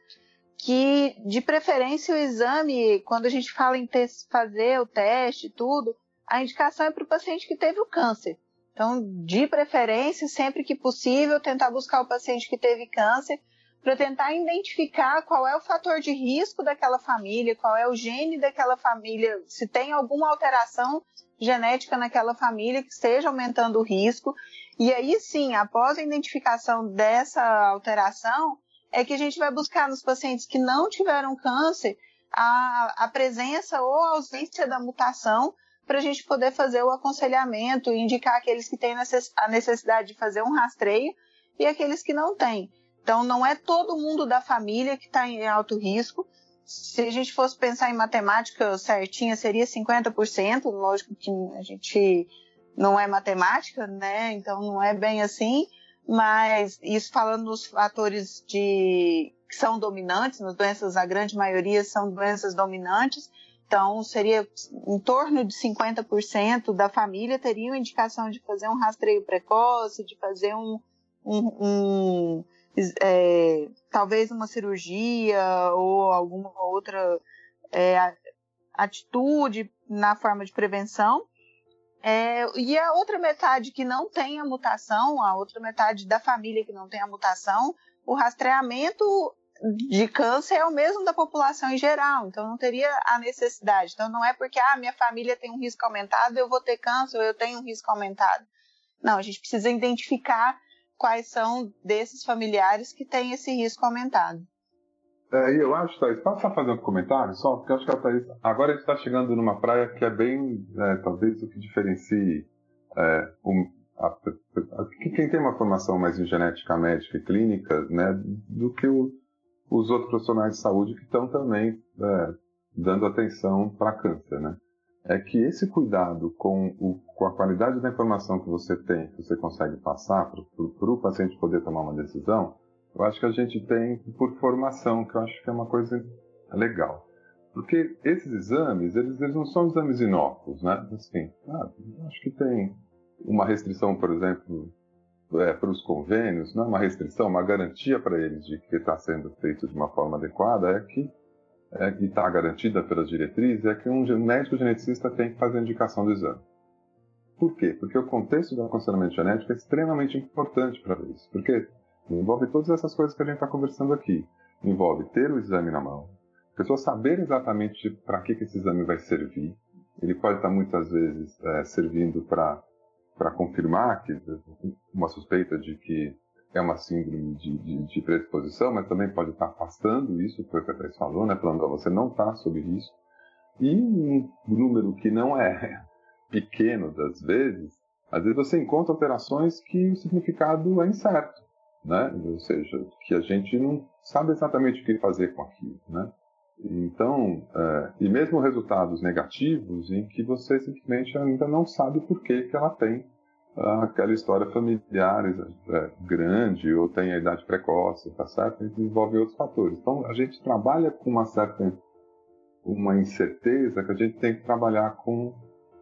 que de preferência o exame, quando a gente fala em ter, fazer o teste e tudo, a indicação é para o paciente que teve o câncer. Então, de preferência, sempre que possível, tentar buscar o paciente que teve câncer para tentar identificar qual é o fator de risco daquela família, qual é o gene daquela família, se tem alguma alteração genética naquela família que esteja aumentando o risco. E aí sim, após a identificação dessa alteração, é que a gente vai buscar nos pacientes que não tiveram câncer a, a presença ou a ausência da mutação para a gente poder fazer o aconselhamento e indicar aqueles que têm a necessidade de fazer um rastreio e aqueles que não têm. Então, não é todo mundo da família que está em alto risco, se a gente fosse pensar em matemática certinha, seria 50%. Lógico que a gente não é matemática, né? Então não é bem assim. Mas isso falando nos fatores de que são dominantes, nas doenças, a grande maioria são doenças dominantes. Então, seria em torno de 50% da família teriam indicação de fazer um rastreio precoce, de fazer um, um, um é, talvez uma cirurgia ou alguma outra é, atitude na forma de prevenção. É, e a outra metade que não tem a mutação, a outra metade da família que não tem a mutação, o rastreamento de câncer é o mesmo da população em geral, então não teria a necessidade. Então não é porque ah, minha família tem um risco aumentado, eu vou ter câncer, eu tenho um risco aumentado. Não, a gente precisa identificar quais são desses familiares que têm esse risco aumentado. É, eu acho, Thaís, posso só fazer um comentário só? Porque eu acho que a Thaís, agora a gente está chegando numa praia que é bem, é, talvez, o que diferencie é, a, a, quem tem uma formação mais em genética médica e clínica, né, do que o, os outros profissionais de saúde que estão também é, dando atenção para câncer, né? É que esse cuidado com, o, com, a qualidade da informação que você tem, que você consegue passar para o paciente poder tomar uma decisão, eu acho que a gente tem por formação, que eu acho que é uma coisa legal. Porque esses exames, eles, eles não são exames inócuos, né? Assim, ah, acho que tem uma restrição, por exemplo, é, para os convênios, não é uma restrição, uma garantia para eles de que está sendo feito de uma forma adequada, é que é, e está garantida pelas diretrizes, é que um médico geneticista tem que fazer a indicação do exame. Por quê? Porque o contexto do aconselhamento genético é extremamente importante para isso. Porque envolve todas essas coisas que a gente está conversando aqui. Envolve ter o exame na mão, a pessoa saber exatamente para que, que esse exame vai servir. Ele pode estar muitas vezes é, servindo para confirmar que uma suspeita de que é uma síndrome de, de, de, predisposição, mas também pode estar afastando isso, foi o que a Thais falou, né? Falando, você não está sob risco. E um número que não é pequeno das vezes, às vezes você encontra alterações que o significado é incerto, né? Ou seja, que a gente não sabe exatamente o que fazer com aquilo, né? Então, é, e mesmo resultados negativos em que você simplesmente ainda não sabe por que, que ela tem aquela história familiar é, grande ou tem a idade precoce, tá certo? Isso envolve outros fatores. Então, a gente trabalha com uma certa uma incerteza que a gente tem que trabalhar com,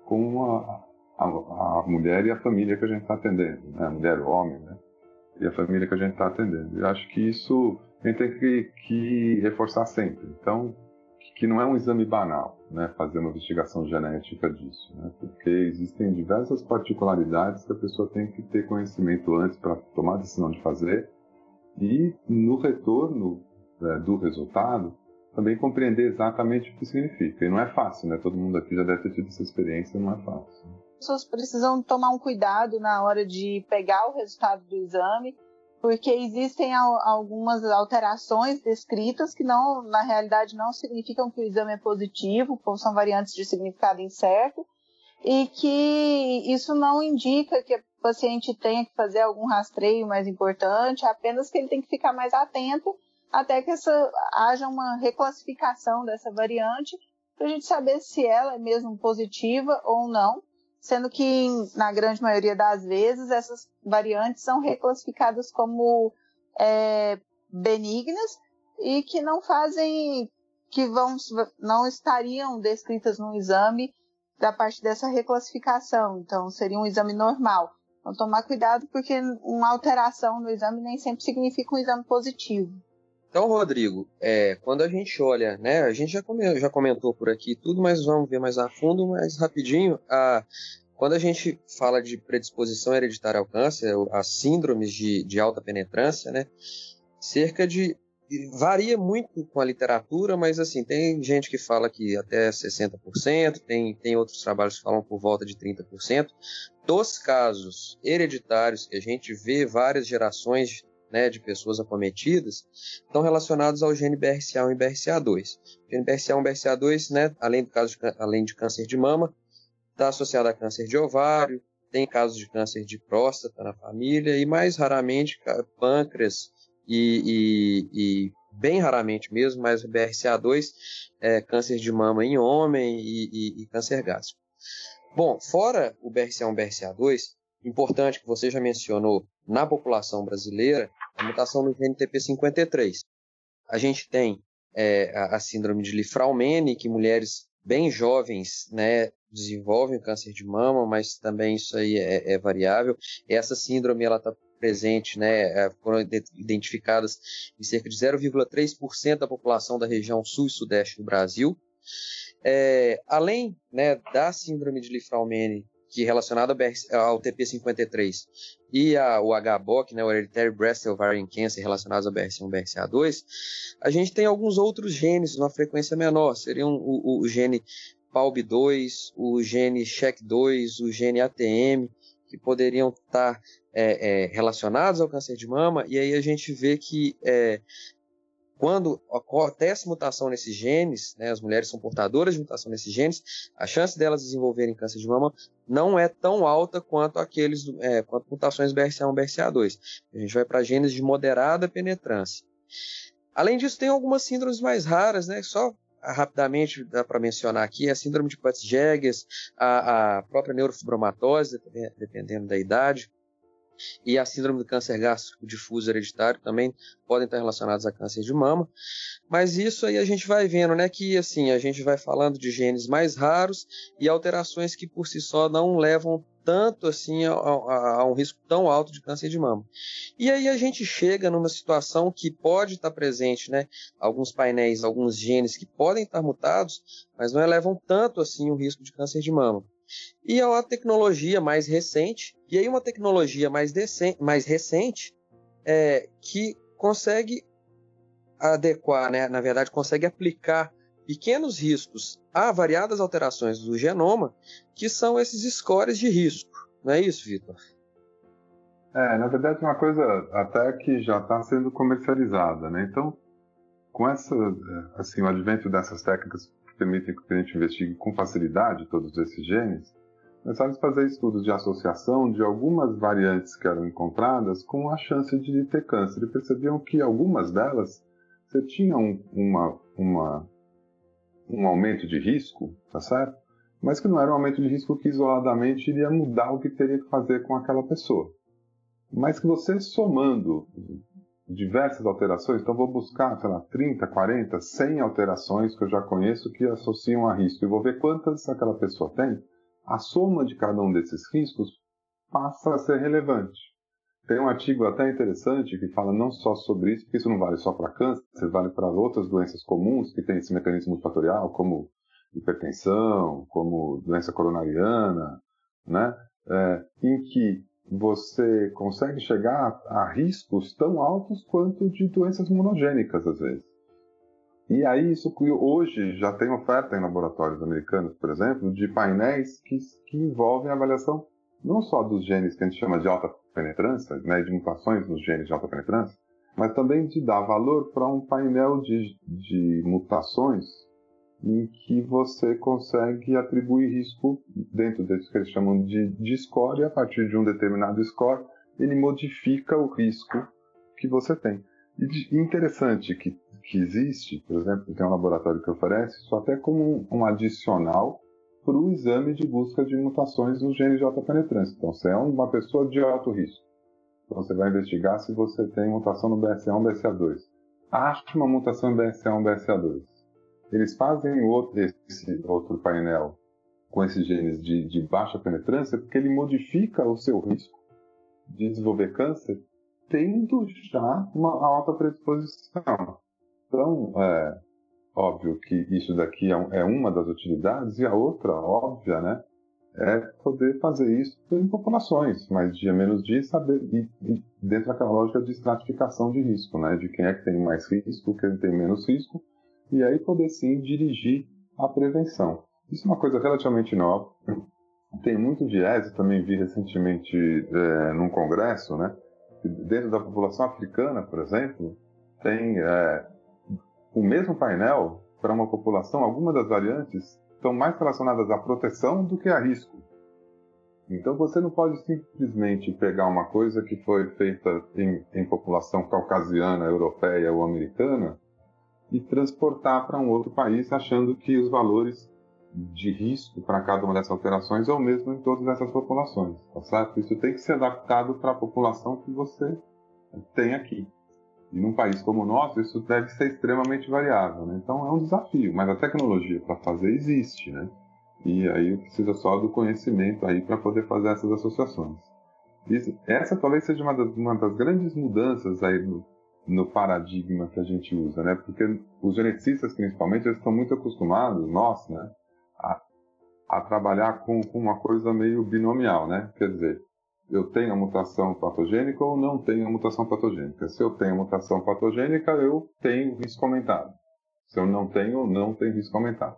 com a, a, a mulher e a família que a gente está atendendo, né? A mulher, o homem, né? E a família que a gente está atendendo. Eu acho que isso a gente tem que, que reforçar sempre. Então, que não é um exame banal, né, fazer uma investigação genética disso, né, porque existem diversas particularidades que a pessoa tem que ter conhecimento antes para tomar a decisão de fazer e no retorno é, do resultado também compreender exatamente o que significa. E não é fácil, né? Todo mundo aqui já deve ter tido essa experiência, não é fácil. As pessoas precisam tomar um cuidado na hora de pegar o resultado do exame porque existem algumas alterações descritas que não, na realidade, não significam que o exame é positivo, são variantes de significado incerto, e que isso não indica que o paciente tenha que fazer algum rastreio mais importante, apenas que ele tem que ficar mais atento até que essa, haja uma reclassificação dessa variante, para a gente saber se ela é mesmo positiva ou não, sendo que na grande maioria das vezes essas variantes são reclassificadas como é, benignas e que não fazem, que vão, não estariam descritas no exame da parte dessa reclassificação. Então seria um exame normal. Então tomar cuidado porque uma alteração no exame nem sempre significa um exame positivo. Então, Rodrigo, é, quando a gente olha, né, a gente já, come, já comentou por aqui tudo, mas vamos ver mais a fundo, mais rapidinho. A, quando a gente fala de predisposição hereditária ao câncer, as síndromes de, de alta penetrância, né, cerca de varia muito com a literatura, mas assim, tem gente que fala que até 60%, tem, tem outros trabalhos que falam por volta de 30%. Dos casos hereditários que a gente vê várias gerações né, de pessoas acometidas estão relacionados ao gene BRCA1 e BRCA2. O gene BRCA1 e BRCA2, né, além, do caso de, além de câncer de mama, está associado a câncer de ovário, tem casos de câncer de próstata na família e mais raramente pâncreas e, e, e bem raramente mesmo, mas BRCA2 é câncer de mama em homem e, e câncer gástrico. Bom, fora o BRCA1 e BRCA2, importante que você já mencionou na população brasileira, a mutação no gene TP53. A gente tem é, a, a, síndrome de Lifraumene, que mulheres bem jovens né, desenvolvem câncer de mama, mas também isso aí é, é variável. Essa síndrome ela está presente, né, é, foram identificadas em cerca de 0,3% da população da região sul e sudeste do Brasil. É, além né, da síndrome de Lifraumene que relacionado ao TP53 e a, o HBOC, né, o Hereditary Breast Ovarian Cancer, relacionados ao BRCA1 e BRCA2, a gente tem alguns outros genes numa frequência menor, seriam o, o, o gene PALB2, o gene SHEC2, o gene ATM, que poderiam estar é, é, relacionados ao câncer de mama, e aí a gente vê que é, quando acontece mutação nesses genes, né, as mulheres são portadoras de mutação nesses genes, a chance delas desenvolverem câncer de mama não é tão alta quanto aqueles é, quanto mutações BRCA1 BRCA2. A gente vai para genes de moderada penetrância. Além disso, tem algumas síndromes mais raras, né? Só rapidamente dá para mencionar aqui a síndrome de Peutz-Jeghers, a, a própria neurofibromatose, dependendo da idade, e a síndrome do câncer gástrico difuso hereditário também podem estar relacionados a câncer de mama. Mas isso aí a gente vai vendo, né, que assim, a gente vai falando de genes mais raros e alterações que por si só não levam tanto assim a, a, a, um risco tão alto de câncer de mama. E aí a gente chega numa situação que pode estar presente, né? Alguns painéis, alguns genes que podem estar mutados, mas não elevam tanto assim o risco de câncer de mama. E é uma tecnologia mais recente, e aí uma tecnologia mais, mais recente é, que consegue adequar, né, na verdade, consegue aplicar pequenos riscos a variadas alterações do genoma, que são esses scores de risco. Não é isso, Vitor? É, na verdade, é uma coisa até que já está sendo comercializada, né? Então, com essa, é, assim, o advento dessas técnicas permitem que a gente investigue com facilidade todos esses genes, começaram a fazer estudos de associação de algumas variantes que eram encontradas com a chance de ter câncer. E percebiam que algumas delas você tinha um, uma, uma, um aumento de risco, tá certo? Mas que não era um aumento de risco que isoladamente iria mudar o que teria que fazer com aquela pessoa. Mas que você somando diversas alterações, então vou buscar, sei lá, 30, 40, 100 alterações que eu já conheço que associam a risco e vou ver quantas aquela pessoa tem. A soma de cada um desses riscos passa a ser relevante. Tem um artigo até interessante que fala não só sobre isso, porque isso não vale só para câncer, vale para outras doenças comuns que têm esse mecanismo multifatorial, como hipertensão, como doença coronariana, né? É, em que você consegue chegar a riscos tão altos quanto de doenças monogênicas, às vezes. E aí, isso hoje já tem oferta em laboratórios americanos, por exemplo, de painéis que, que envolvem a avaliação não só dos genes que a gente chama de alta penetrância, né, de mutações nos genes de alta penetrância, mas também de dar valor para um painel de, de mutações em que você consegue atribuir risco dentro desse que eles chamam de, de score, e a partir de um determinado score, ele modifica o risco que você tem. E interessante que, que existe, por exemplo, tem um laboratório que oferece isso até como um, um adicional para o exame de busca de mutações nos genes de alta penetrância. Então, você é uma pessoa de alto risco. Então, você vai investigar se você tem mutação no BRCA1, BRCA2. Ache uma mutação em BRCA1, BRCA2 eles fazem outro, esse outro painel com esses genes de, de baixa penetrância porque ele modifica o seu risco de desenvolver câncer tendo já uma alta predisposição. Então, é óbvio que isso daqui é, é uma das utilidades, e a outra, óbvia, né, é poder fazer isso em populações, mais dia menos dia, saber, e, e dentro daquela lógica de estratificação de risco, né, de quem é que tem mais risco, quem tem menos risco, e aí poder sim dirigir a prevenção. Isso é uma coisa relativamente nova. Tem muito viés, eu também vi recentemente é, num congresso, né? Dentro da população africana, por exemplo, tem é, o mesmo painel para uma população, algumas das variantes estão mais relacionadas à proteção do que a risco. Então você não pode simplesmente pegar uma coisa que foi feita em, em população caucasiana, europeia ou americana e transportar para um outro país, achando que os valores de risco para cada uma dessas alterações é o mesmo em todas essas populações, tá certo? Isso tem que ser adaptado para a população que você tem aqui. E num país como o nosso, isso deve ser extremamente variável, né? Então é um desafio, mas a tecnologia para fazer existe, né? E aí precisa só do conhecimento aí para poder fazer essas associações. Isso, essa talvez seja uma das, uma das grandes mudanças aí no, no paradigma que a gente usa, né? Porque os geneticistas, principalmente, eles estão muito acostumados, nós, né? A a trabalhar com, com uma coisa meio binomial, né? Quer dizer, eu tenho a mutação patogênica ou não tenho a mutação patogênica. Se eu tenho a mutação patogênica, eu tenho risco aumentado. Se eu não tenho, não tenho risco aumentado.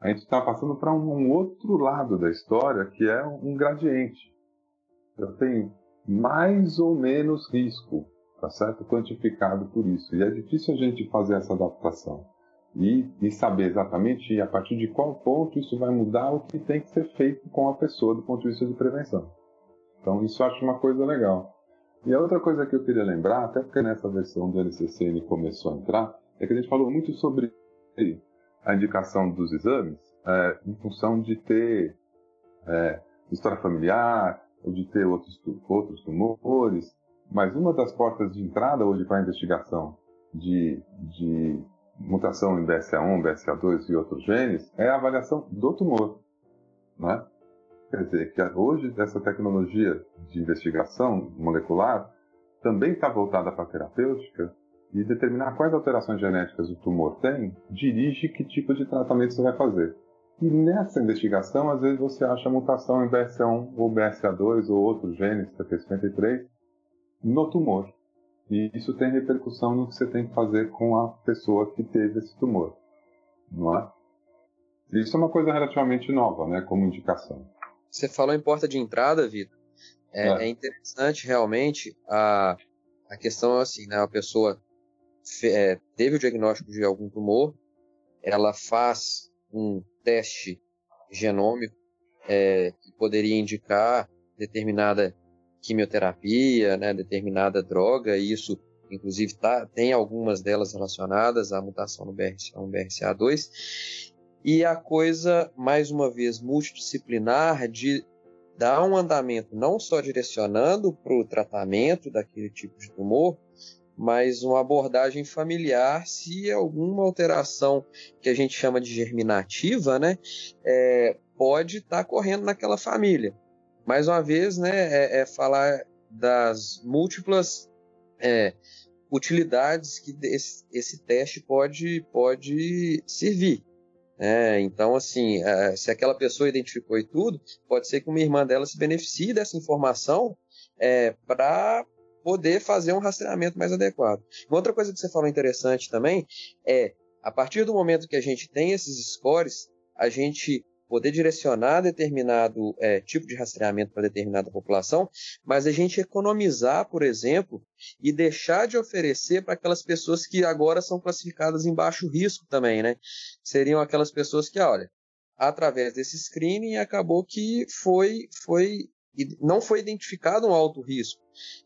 A gente está passando para um, um outro lado da história, que é um gradiente. Eu tenho mais ou menos risco, tá certo? Quantificado por isso. E é difícil a gente fazer essa adaptação e, e, saber exatamente a partir de qual ponto isso vai mudar o que tem que ser feito com a pessoa do ponto de vista de prevenção. Então, isso eu acho uma coisa legal. E a outra coisa que eu queria lembrar, até porque nessa versão do NCCN começou a entrar, é que a gente falou muito sobre a indicação dos exames é, em função de ter é, história familiar ou de ter outros, outros tumores. Mas uma das portas de entrada hoje para a investigação de, de mutação em BSA1, BSA2 e outros genes é a avaliação do tumor. Né? Quer dizer, que hoje essa tecnologia de investigação molecular também está voltada para a terapêutica e determinar quais alterações genéticas o tumor tem dirige que tipo de tratamento você vai fazer. E nessa investigação, às vezes você acha mutação em BSA1 ou BSA2 ou outros genes, TP53, no tumor. E isso tem repercussão no que você tem que fazer com a pessoa que teve esse tumor, não é? Isso é uma coisa relativamente nova, né, como indicação. Você falou em porta de entrada, Vitor. É, é. é, interessante realmente a, a questão assim, né? A pessoa fe, é, teve o diagnóstico de algum tumor, ela faz um teste genômico é, que poderia indicar determinada quimioterapia, né, determinada droga, e isso, inclusive, tá, tem algumas delas relacionadas à mutação no BRCA1 BRCA2, e a coisa, mais uma vez, multidisciplinar de dar um andamento não só direcionando para o tratamento daquele tipo de tumor, mas uma abordagem familiar se alguma alteração que a gente chama de germinativa, né, é, pode estar tá correndo naquela família mais uma vez, né, é, é falar das múltiplas é, utilidades que esse, esse, teste pode, pode servir. É, então, assim, é, se aquela pessoa identificou e tudo, pode ser que uma irmã dela se beneficie dessa informação é, para poder fazer um rastreamento mais adequado. Uma outra coisa que você falou interessante também é, a partir do momento que a gente tem esses scores, a gente poder direcionar determinado é, tipo de rastreamento para determinada população, mas a gente economizar, por exemplo, e deixar de oferecer para aquelas pessoas que agora são classificadas em baixo risco também, né? Seriam aquelas pessoas que, olha, através desse screening acabou que foi, foi não foi identificado um alto risco.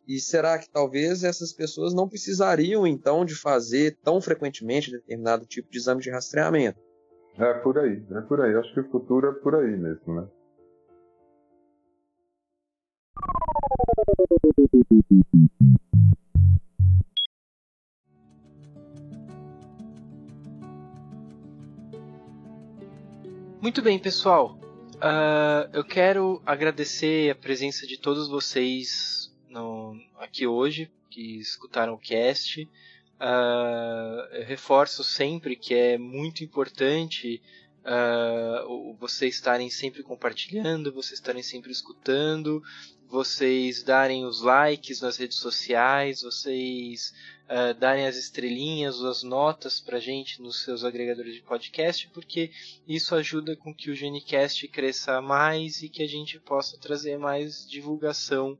E será que talvez essas pessoas não precisariam então de fazer tão frequentemente determinado tipo de exame de rastreamento? É por aí, é por aí. Acho que o futuro é por aí mesmo, né? Muito bem, pessoal. Uh, eu quero agradecer a presença de todos vocês no, aqui hoje que escutaram o cast. Uh, reforço sempre que é muito importante uh, vocês estarem sempre compartilhando, vocês estarem sempre escutando, vocês darem os likes nas redes sociais, vocês uh, darem as estrelinhas, as notas para gente nos seus agregadores de podcast, porque isso ajuda com que o Genicast cresça mais e que a gente possa trazer mais divulgação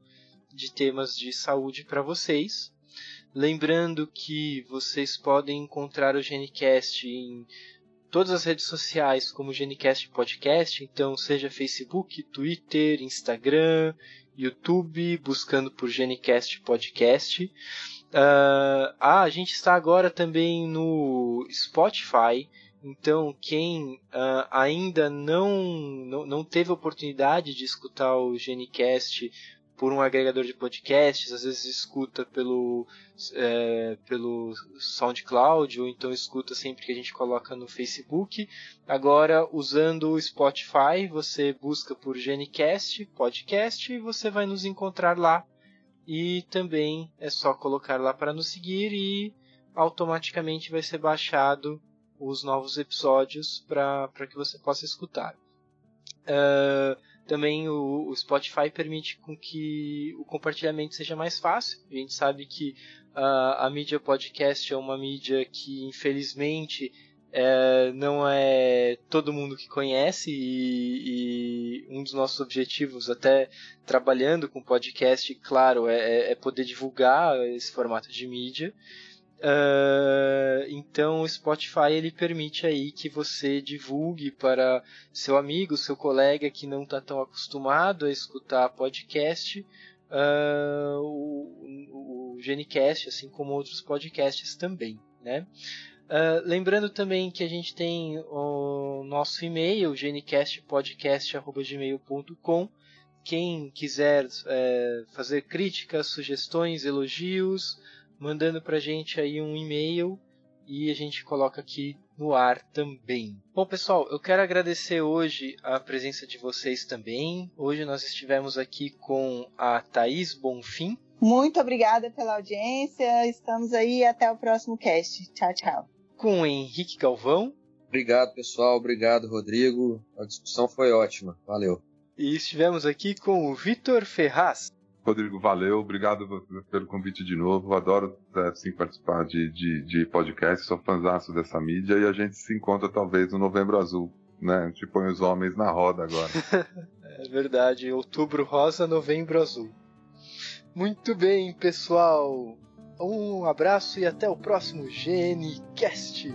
de temas de saúde para vocês. Lembrando que vocês podem encontrar o Genicast em todas as redes sociais como Genicast Podcast, então seja Facebook, Twitter, Instagram, YouTube, buscando por Genicast Podcast. Uh, ah, a gente está agora também no Spotify. Então, quem uh, ainda não, não, não teve oportunidade de escutar o Genicast por um agregador de podcasts, às vezes escuta pelo, é, pelo SoundCloud ou então escuta sempre que a gente coloca no Facebook. Agora, usando o Spotify, você busca por Genicast Podcast e você vai nos encontrar lá. E também é só colocar lá para nos seguir e automaticamente vai ser baixado os novos episódios para que você possa escutar. Uh, também o, o, Spotify permite com que o compartilhamento seja mais fácil. A gente sabe que uh, a mídia podcast é uma mídia que, infelizmente, é, não é todo mundo que conhece e, e, um dos nossos objetivos, até trabalhando com podcast, claro, é, é, é poder divulgar esse formato de mídia. Uh, então o Spotify ele permite aí que você divulgue para seu amigo, seu colega que não está tão acostumado a escutar podcast uh, o, o Genicast, assim como outros podcasts também, né? Uh, lembrando também que a gente tem o nosso e-mail, genicastpodcast.gmail.com. Quem quiser é, fazer críticas, sugestões, elogios, mandando pra gente aí um e-mail e a gente coloca aqui no ar também. Bom, pessoal, eu quero agradecer hoje a presença de vocês também. Hoje nós estivemos aqui com a Thaís Bonfim. Muito obrigada pela audiência. Estamos aí até o próximo cast. Tchau, tchau. Com o Henrique Galvão. Obrigado, pessoal. Obrigado, Rodrigo. A discussão foi ótima. Valeu. E estivemos aqui com o Vitor Ferraz. Rodrigo, valeu. Obrigado pelo convite de novo. Adoro assim, participar de, de, de podcast. Sou fãzaço dessa mídia e a gente se encontra talvez no Novembro Azul. Né? A gente põe os homens na roda agora. é verdade. Outubro rosa, novembro azul. Muito bem, pessoal. Um abraço e até o próximo GNCast.